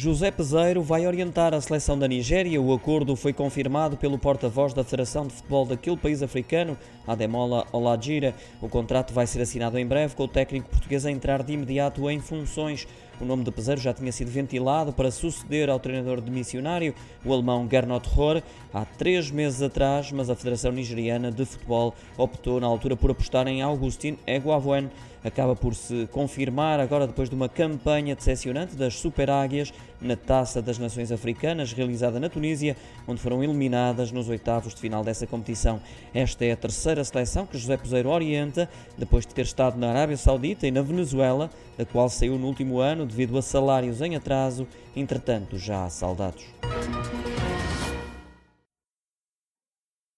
José Peseiro vai orientar a seleção da Nigéria. O acordo foi confirmado pelo porta-voz da Federação de Futebol daquele país africano, Ademola Olajira. O contrato vai ser assinado em breve, com o técnico português a entrar de imediato em funções. O nome de Peseiro já tinha sido ventilado para suceder ao treinador de missionário, o alemão Gernot Rohr, há três meses atrás, mas a Federação Nigeriana de Futebol optou na altura por apostar em Augustin Eguavoen. Acaba por se confirmar agora depois de uma campanha decepcionante das Super Águias na Taça das Nações Africanas, realizada na Tunísia, onde foram eliminadas nos oitavos de final dessa competição. Esta é a terceira seleção que José Peseiro orienta, depois de ter estado na Arábia Saudita e na Venezuela, da qual saiu no último ano devido a salários em atraso, entretanto já há saldados.